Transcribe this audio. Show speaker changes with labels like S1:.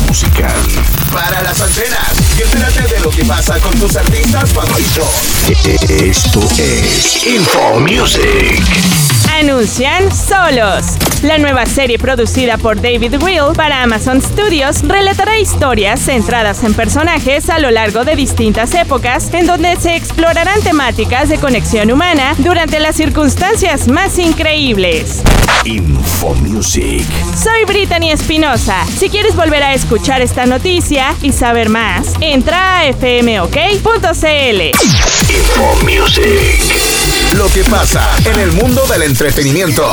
S1: musical. Para las antenas y entérate de lo que pasa con tus artistas favoritos. Esto es Info Music.
S2: Anuncian Solos. La nueva serie producida por David Will para Amazon Studios relatará historias centradas en personajes a lo largo de distintas épocas en donde se explorarán temáticas de conexión humana durante las circunstancias más increíbles.
S1: Info Music.
S2: Soy Brittany Espinosa. Si quieres volver a escuchar esta noticia y saber más, entra a fmok.cl.
S1: Info Music. Lo que pasa en el mundo del entretenimiento.